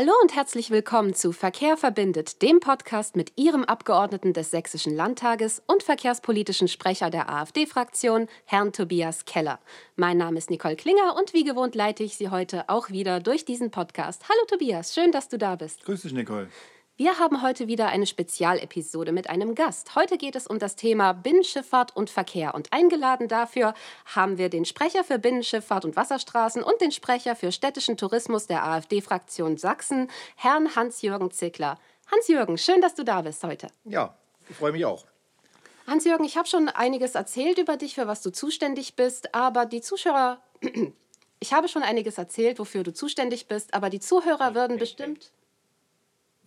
Hallo und herzlich willkommen zu Verkehr verbindet, dem Podcast mit Ihrem Abgeordneten des Sächsischen Landtages und verkehrspolitischen Sprecher der AfD-Fraktion, Herrn Tobias Keller. Mein Name ist Nicole Klinger und wie gewohnt leite ich Sie heute auch wieder durch diesen Podcast. Hallo Tobias, schön, dass du da bist. Grüß dich, Nicole. Wir haben heute wieder eine Spezialepisode mit einem Gast. Heute geht es um das Thema Binnenschifffahrt und Verkehr. Und eingeladen dafür haben wir den Sprecher für Binnenschifffahrt und Wasserstraßen und den Sprecher für städtischen Tourismus der AfD-Fraktion Sachsen, Herrn Hans-Jürgen Zickler. Hans-Jürgen, schön, dass du da bist heute. Ja, ich freue mich auch. Hans-Jürgen, ich habe schon einiges erzählt über dich, für was du zuständig bist, aber die Zuschauer, ich habe schon einiges erzählt, wofür du zuständig bist, aber die Zuhörer würden bestimmt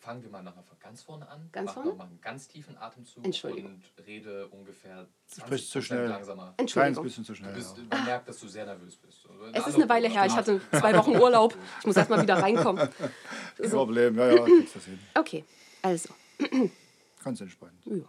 fangen wir mal nachher ganz vorne an. Ganz Mach vorne? nochmal einen ganz tiefen Atemzug Entschuldigung. und rede ungefähr 20 sprichst zu schnell. langsamer. Kleines Entschuldigung. bisschen zu Du schnell. bist, Ja. man merkt, dass du sehr nervös bist. Also Es ist eine Weile her, ich hatte zwei Wochen Urlaub. Ich muss erst mal wieder reinkommen. Kein Problem, ja, ja, kriegst das hin. Okay, also. Ganz entspannt. Ja.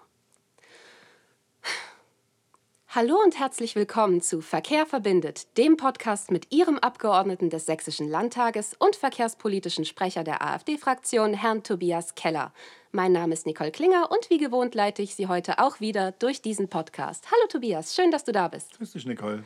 Hallo und herzlich willkommen zu Verkehr verbindet, dem Podcast mit Ihrem Abgeordneten des Sächsischen Landtages und verkehrspolitischen Sprecher der AfD-Fraktion, Herrn Tobias Keller. Mein Name ist Nicole Klinger und wie gewohnt leite ich Sie heute auch wieder durch diesen Podcast. Hallo Tobias, schön, dass du da bist. Grüß dich, Nicole.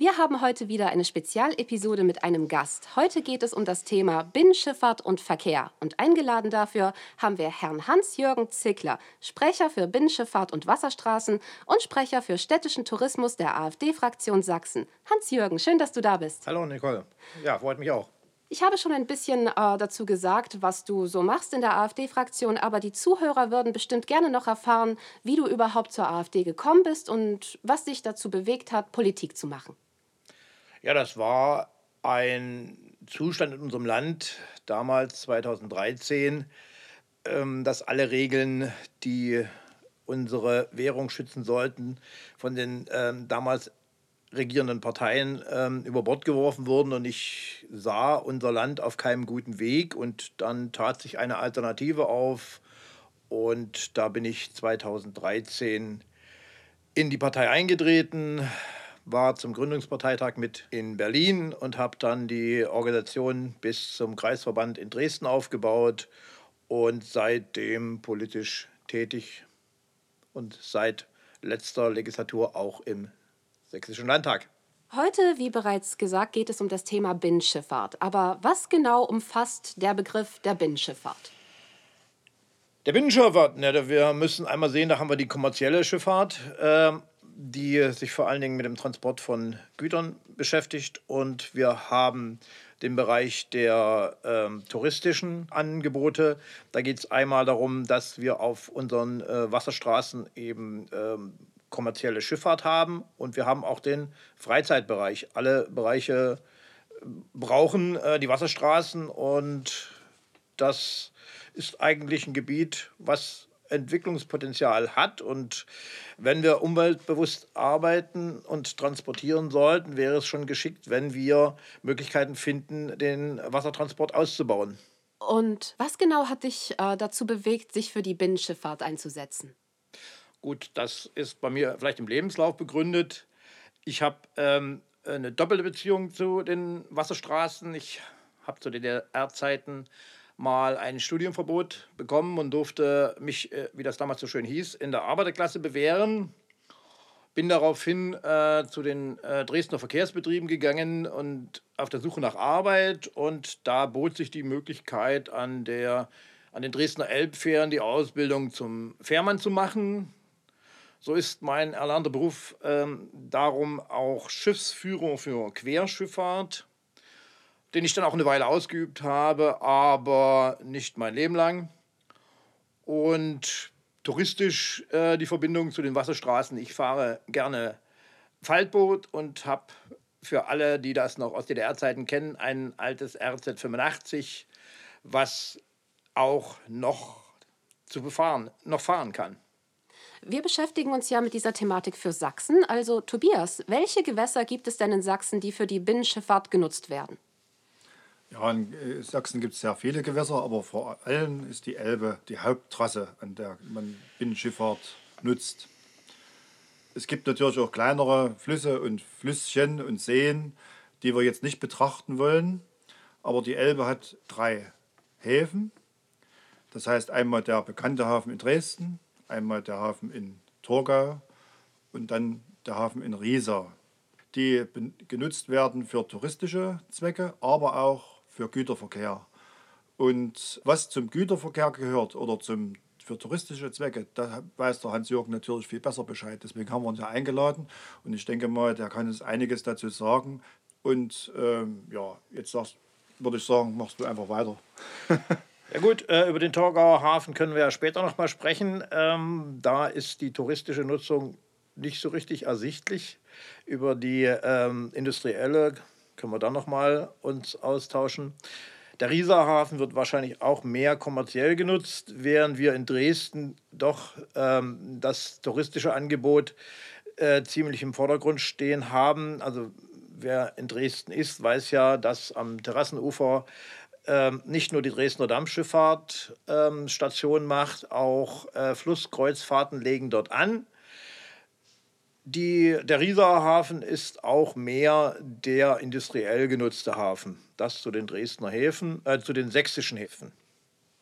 Wir haben heute wieder eine Spezialepisode mit einem Gast. Heute geht es um das Thema Binnenschifffahrt und Verkehr. Und eingeladen dafür haben wir Herrn Hans-Jürgen Zickler, Sprecher für Binnenschifffahrt und Wasserstraßen und Sprecher für städtischen Tourismus der AfD-Fraktion Sachsen. Hans-Jürgen, schön, dass du da bist. Hallo Nicole. Ja, freut mich auch. Ich habe schon ein bisschen äh, dazu gesagt, was du so machst in der AfD-Fraktion, aber die Zuhörer würden bestimmt gerne noch erfahren, wie du überhaupt zur AfD gekommen bist und was dich dazu bewegt hat, Politik zu machen. Ja, das war ein Zustand in unserem Land damals 2013, ähm, dass alle Regeln, die unsere Währung schützen sollten, von den ähm, damals regierenden Parteien ähm, über Bord geworfen wurden. Und ich sah unser Land auf keinem guten Weg. Und dann tat sich eine Alternative auf. Und da bin ich 2013 in die Partei eingetreten, war zum Gründungsparteitag mit in Berlin und habe dann die Organisation bis zum Kreisverband in Dresden aufgebaut und seitdem politisch tätig und seit letzter Legislatur auch im Sächsischen Landtag. Heute, wie bereits gesagt, geht es um das Thema Binnenschifffahrt. Aber was genau umfasst der Begriff der Binnenschifffahrt? Der Binnenschifffahrt, ne, wir müssen einmal sehen, da haben wir die kommerzielle Schifffahrt, ähm, die sich vor allen Dingen mit dem Transport von Gütern beschäftigt. Und wir haben den Bereich der ähm, touristischen Angebote. Da geht es einmal darum, dass wir auf unseren äh, Wasserstraßen eben ähm, kommerzielle Schifffahrt haben. Und wir haben auch den Freizeitbereich. Alle Bereiche äh, brauchen äh, die Wasserstraßen und das ist eigentlich ein Gebiet, was Entwicklungspotenzial hat. Und wenn wir umweltbewusst arbeiten und transportieren sollten, wäre es schon geschickt, wenn wir Möglichkeiten finden, den Wassertransport auszubauen. Und was genau hat dich äh, dazu bewegt, sich für die Binnenschifffahrt einzusetzen? Gut, das ist bei mir vielleicht im Lebenslauf begründet. Ich habe ähm, eine doppelte Beziehung zu den Wasserstraßen. Ich habe zu DDR-Zeiten mal ein Studienverbot bekommen und durfte mich, äh, wie das damals so schön hieß, in der Arbeiterklasse bewähren. Bin daraufhin äh, zu den äh, Dresdner Verkehrsbetrieben gegangen und auf der Suche nach Arbeit. Und da bot sich die Möglichkeit, an, der, an den Dresdner Elbfähren die Ausbildung zum Fährmann zu machen. So ist mein erlernter Beruf ähm, darum auch Schiffsführer für Querschifffahrt, den ich dann auch eine Weile ausgeübt habe, aber nicht mein Leben lang. Und touristisch äh, die Verbindung zu den Wasserstraßen. Ich fahre gerne Faltboot und habe für alle, die das noch aus DDR-Zeiten kennen, ein altes RZ85, was auch noch zu befahren, noch fahren kann. Wir beschäftigen uns ja mit dieser Thematik für Sachsen. Also Tobias, welche Gewässer gibt es denn in Sachsen, die für die Binnenschifffahrt genutzt werden? Ja, in äh, Sachsen gibt es sehr viele Gewässer, aber vor allem ist die Elbe die Haupttrasse, an der man Binnenschifffahrt nutzt. Es gibt natürlich auch kleinere Flüsse und Flüsschen und Seen, die wir jetzt nicht betrachten wollen. Aber die Elbe hat drei Häfen. Das heißt einmal der bekannte Hafen in Dresden, einmal der Hafen in Torgau und dann der Hafen in Riesa, die genutzt werden für touristische Zwecke, aber auch für Güterverkehr. Und was zum Güterverkehr gehört oder zum, für touristische Zwecke, da weiß der Hans-Jürgen natürlich viel besser Bescheid. Deswegen haben wir uns ja eingeladen und ich denke mal, der kann uns einiges dazu sagen. Und ähm, ja, jetzt würde ich sagen, machst du einfach weiter. Ja gut, äh, über den Torgauer Hafen können wir ja später noch mal sprechen. Ähm, da ist die touristische Nutzung nicht so richtig ersichtlich. Über die ähm, industrielle können wir dann noch mal uns austauschen. Der Rieser Hafen wird wahrscheinlich auch mehr kommerziell genutzt, während wir in Dresden doch ähm, das touristische Angebot äh, ziemlich im Vordergrund stehen haben. Also wer in Dresden ist, weiß ja, dass am Terrassenufer ähm, nicht nur die Dresdner Dampfschifffahrt ähm, Station macht, auch äh, Flusskreuzfahrten legen dort an. Die, der Rieser Hafen ist auch mehr der industriell genutzte Hafen. Das zu den Dresdner Häfen, äh, zu den sächsischen Häfen.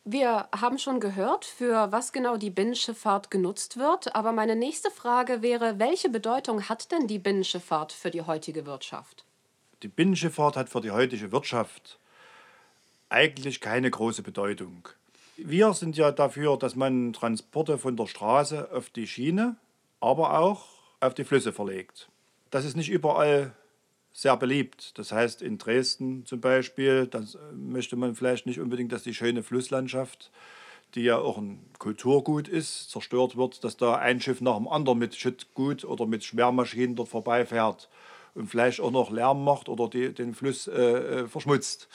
Wir haben schon gehört, für was genau die Binnenschifffahrt genutzt wird. Aber meine nächste Frage wäre, welche Bedeutung hat denn die Binnenschifffahrt für die heutige Wirtschaft? Die Binnenschifffahrt hat für die heutige Wirtschaft eigentlich keine große Bedeutung. Wir sind ja dafür, dass man Transporte von der Straße auf die Schiene, aber auch auf die Flüsse verlegt. Das ist nicht überall sehr beliebt. Das heißt, in Dresden zum Beispiel, da möchte man vielleicht nicht unbedingt, dass die schöne Flusslandschaft, die ja auch ein Kulturgut ist, zerstört wird, dass da ein Schiff nach dem anderen mit Schüttgut oder mit Schwermaschinen dort vorbeifährt und vielleicht auch noch Lärm macht oder die, den Fluss äh, äh verschmutzt.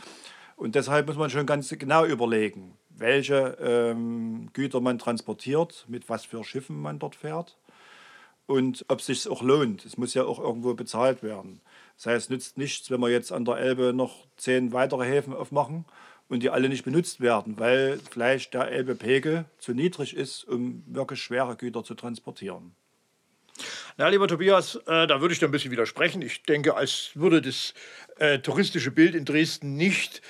Und deshalb muss man schon ganz genau überlegen, welche ähm, Güter man transportiert, mit was für Schiffen man dort fährt und ob es sich auch lohnt. Es muss ja auch irgendwo bezahlt werden. Das heißt, es nützt nichts, wenn wir jetzt an der Elbe noch zehn weitere Häfen aufmachen und die alle nicht benutzt werden, weil vielleicht der Elbepegel zu niedrig ist, um wirklich schwere Güter zu transportieren. Na, lieber Tobias, äh, da würde ich da ein bisschen widersprechen. Ich denke, als würde das äh, touristische Bild in Dresden nicht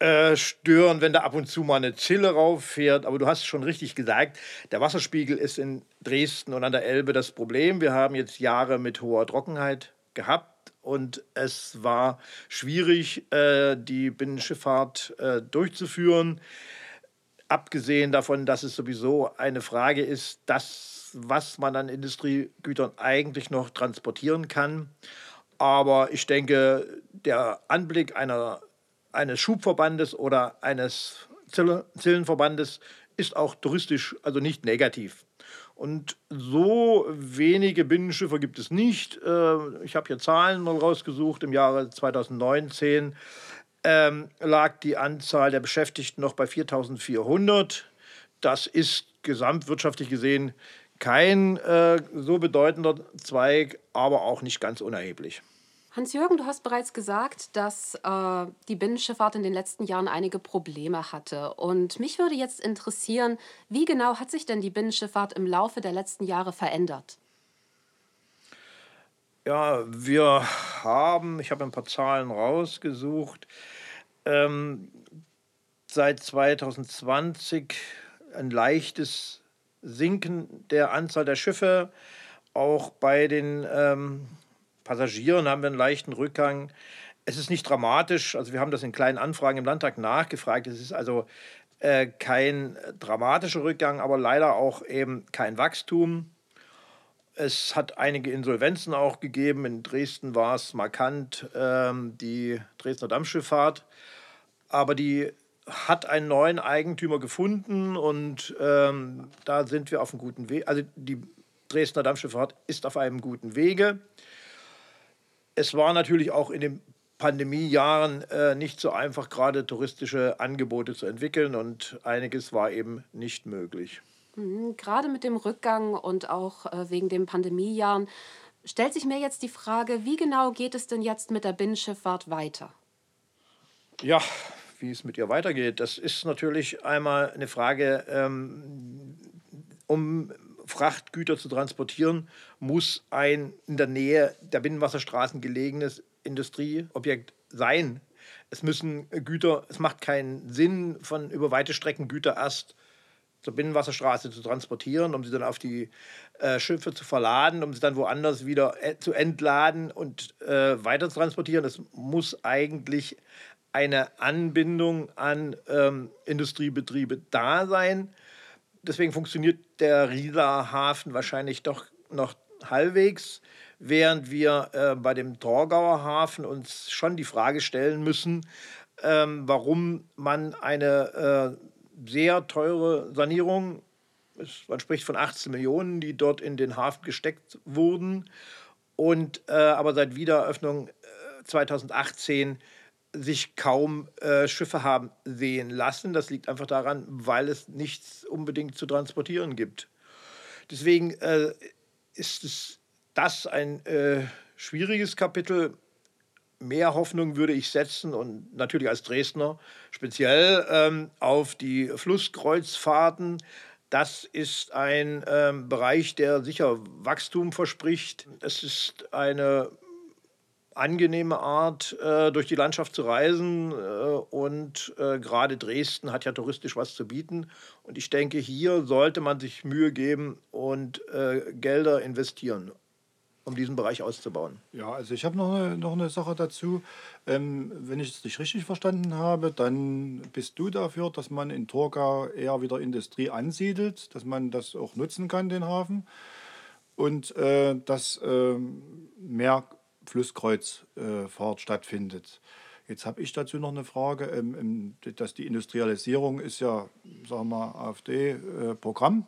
äh, stören, wenn da ab und zu mal eine Zille rauffährt. Aber du hast schon richtig gesagt, der Wasserspiegel ist in Dresden und an der Elbe das Problem. Wir haben jetzt Jahre mit hoher Trockenheit gehabt und es war schwierig, äh, die Binnenschifffahrt äh, durchzuführen. Abgesehen davon, dass es sowieso eine Frage ist, das, was man an Industriegütern eigentlich noch transportieren kann. Aber ich denke, der Anblick einer eines Schubverbandes oder eines Zillenverbandes ist auch touristisch also nicht negativ. Und so wenige Binnenschiffe gibt es nicht. Äh, ich habe hier Zahlen rausgesucht. Im Jahre 2019 ähm, lag die Anzahl der Beschäftigten noch bei 4400. Das ist gesamtwirtschaftlich gesehen kein äh, so bedeutender Zweig, aber auch nicht ganz unerheblich. Hans-Jürgen, du hast bereits gesagt, dass äh, die Binnenschifffahrt in den letzten Jahren einige Probleme hatte. Und mich würde jetzt interessieren, wie genau hat sich denn die Binnenschifffahrt im Laufe der letzten Jahre verändert? Ja, wir haben, ich habe ein paar Zahlen rausgesucht, ähm, seit 2020 ein leichtes Sinken der Anzahl der Schiffe, auch bei den ähm, Passagieren haben wir einen leichten Rückgang. Es ist nicht dramatisch. Also wir haben das in kleinen Anfragen im Landtag nachgefragt. Es ist also äh, kein dramatischer Rückgang, aber leider auch eben kein Wachstum. Es hat einige Insolvenzen auch gegeben. In Dresden war es markant ähm, die Dresdner Dampfschifffahrt. Aber die hat einen neuen Eigentümer gefunden und ähm, da sind wir auf einem guten Weg. Also die Dresdner Dampfschifffahrt ist auf einem guten Wege. Es war natürlich auch in den Pandemiejahren äh, nicht so einfach, gerade touristische Angebote zu entwickeln und einiges war eben nicht möglich. Mhm, gerade mit dem Rückgang und auch äh, wegen den Pandemiejahren stellt sich mir jetzt die Frage, wie genau geht es denn jetzt mit der Binnenschifffahrt weiter? Ja, wie es mit ihr weitergeht, das ist natürlich einmal eine Frage, ähm, um Frachtgüter zu transportieren, muss ein in der Nähe der Binnenwasserstraßen gelegenes Industrieobjekt sein. Es müssen Güter, es macht keinen Sinn, von über weite Strecken Güter erst zur Binnenwasserstraße zu transportieren, um sie dann auf die äh, Schiffe zu verladen, um sie dann woanders wieder äh, zu entladen und äh, weiter zu transportieren. Es muss eigentlich eine Anbindung an ähm, Industriebetriebe da sein. Deswegen funktioniert der Rieser Hafen wahrscheinlich doch noch halbwegs, während wir äh, bei dem Torgauer Hafen uns schon die Frage stellen müssen, ähm, warum man eine äh, sehr teure Sanierung, man spricht von 18 Millionen, die dort in den Hafen gesteckt wurden, und äh, aber seit Wiedereröffnung 2018 äh, sich kaum äh, Schiffe haben sehen lassen. Das liegt einfach daran, weil es nichts unbedingt zu transportieren gibt. Deswegen äh, ist es, das ein äh, schwieriges Kapitel. Mehr Hoffnung würde ich setzen und natürlich als Dresdner speziell ähm, auf die Flusskreuzfahrten. Das ist ein ähm, Bereich, der sicher Wachstum verspricht. Es ist eine angenehme Art, äh, durch die Landschaft zu reisen. Äh, und äh, gerade Dresden hat ja touristisch was zu bieten. Und ich denke, hier sollte man sich Mühe geben und äh, Gelder investieren, um diesen Bereich auszubauen. Ja, also ich habe noch eine, noch eine Sache dazu. Ähm, wenn ich es nicht richtig verstanden habe, dann bist du dafür, dass man in Torgau eher wieder Industrie ansiedelt, dass man das auch nutzen kann, den Hafen. Und äh, dass ähm, mehr Flusskreuzfahrt stattfindet. Jetzt habe ich dazu noch eine Frage, ähm, dass die Industrialisierung ist ja, sagen wir AfD-Programm.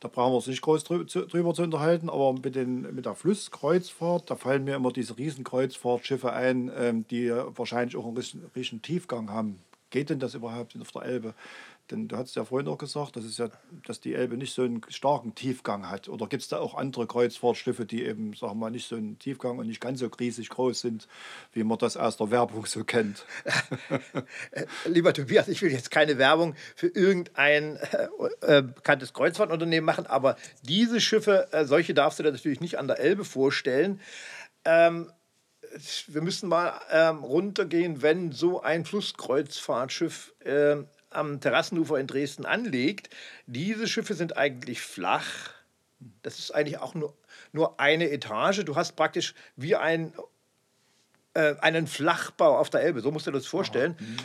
Da brauchen wir uns nicht groß drüber zu unterhalten, aber mit, den, mit der Flusskreuzfahrt, da fallen mir immer diese Riesenkreuzfahrtschiffe ein, ähm, die wahrscheinlich auch einen richtigen Tiefgang haben. Geht denn das überhaupt auf der Elbe? Denn du hast ja vorhin auch gesagt, das ist ja, dass die Elbe nicht so einen starken Tiefgang hat. Oder gibt es da auch andere Kreuzfahrtschiffe, die eben, sagen wir mal, nicht so einen Tiefgang und nicht ganz so riesig groß sind, wie man das aus der Werbung so kennt? Lieber Tobias, ich will jetzt keine Werbung für irgendein äh, äh, bekanntes Kreuzfahrtunternehmen machen, aber diese Schiffe, äh, solche darfst du dir natürlich nicht an der Elbe vorstellen. Ähm, wir müssen mal ähm, runtergehen, wenn so ein Flusskreuzfahrtschiff äh, am Terrassenufer in Dresden anlegt. Diese Schiffe sind eigentlich flach. Das ist eigentlich auch nur, nur eine Etage. Du hast praktisch wie ein, äh, einen Flachbau auf der Elbe. So musst du dir das vorstellen. Mhm.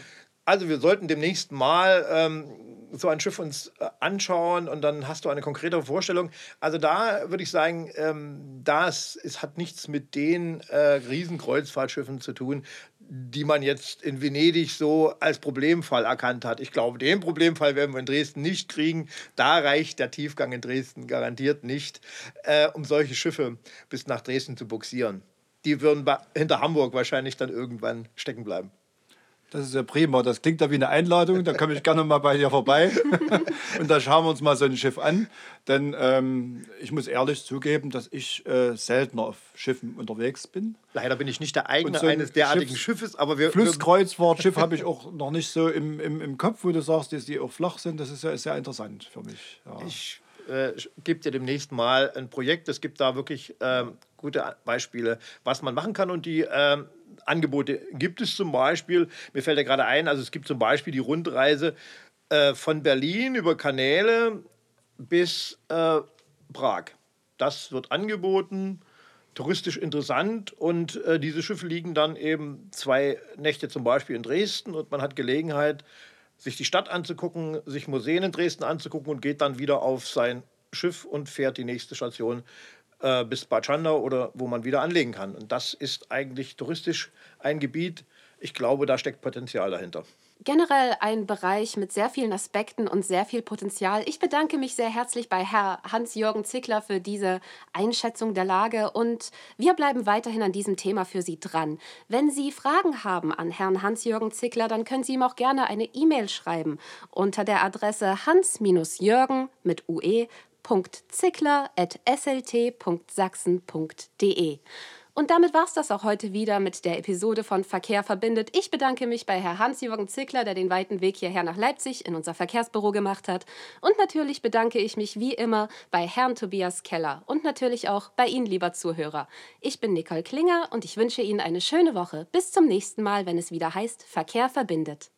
Also wir sollten demnächst mal ähm, so ein Schiff uns äh, anschauen und dann hast du eine konkrete Vorstellung. Also da würde ich sagen, ähm, das es hat nichts mit den äh, Riesenkreuzfahrtschiffen zu tun die man jetzt in Venedig so als Problemfall erkannt hat. Ich glaube, den Problemfall werden wir in Dresden nicht kriegen. Da reicht der Tiefgang in Dresden garantiert nicht, äh, um solche Schiffe bis nach Dresden zu buxieren. Die würden hinter Hamburg wahrscheinlich dann irgendwann stecken bleiben. Das ist ja prima. Das klingt ja wie eine Einladung. Da komme ich gerne mal bei dir vorbei. und da schauen wir uns mal so ein Schiff an. Denn ähm, ich muss ehrlich zugeben, dass ich äh, seltener auf Schiffen unterwegs bin. Leider bin ich nicht der Eigene so ein eines derartigen Schiffs, Schiffes, aber wir. Flusskreuzfahrtschiff habe ich auch noch nicht so im, im, im Kopf, wo du sagst, dass die auch flach sind. Das ist ja sehr interessant für mich. Ja. Ich äh, gebe dir demnächst mal ein Projekt. Es gibt da wirklich ähm, gute Beispiele, was man machen kann. Und die ähm, Angebote gibt es zum Beispiel, mir fällt ja gerade ein, also es gibt zum Beispiel die Rundreise äh, von Berlin über Kanäle bis äh, Prag. Das wird angeboten, touristisch interessant und äh, diese Schiffe liegen dann eben zwei Nächte zum Beispiel in Dresden und man hat Gelegenheit, sich die Stadt anzugucken, sich Museen in Dresden anzugucken und geht dann wieder auf sein Schiff und fährt die nächste Station äh, bis Bad Schandau oder wo man wieder anlegen kann. Und das ist eigentlich touristisch ein Gebiet, ich glaube, da steckt Potenzial dahinter. Generell ein Bereich mit sehr vielen Aspekten und sehr viel Potenzial. Ich bedanke mich sehr herzlich bei Herr Hans-Jürgen Zickler für diese Einschätzung der Lage und wir bleiben weiterhin an diesem Thema für Sie dran. Wenn Sie Fragen haben an Herrn Hans-Jürgen Zickler, dann können Sie ihm auch gerne eine E-Mail schreiben unter der Adresse hans-jürgen mit ue www.zickler.slt.sachsen.de. Und damit war es das auch heute wieder mit der Episode von Verkehr verbindet. Ich bedanke mich bei Herrn Hans-Jürgen Zickler, der den weiten Weg hierher nach Leipzig in unser Verkehrsbüro gemacht hat. Und natürlich bedanke ich mich wie immer bei Herrn Tobias Keller und natürlich auch bei Ihnen, lieber Zuhörer. Ich bin Nicole Klinger und ich wünsche Ihnen eine schöne Woche. Bis zum nächsten Mal, wenn es wieder heißt Verkehr verbindet.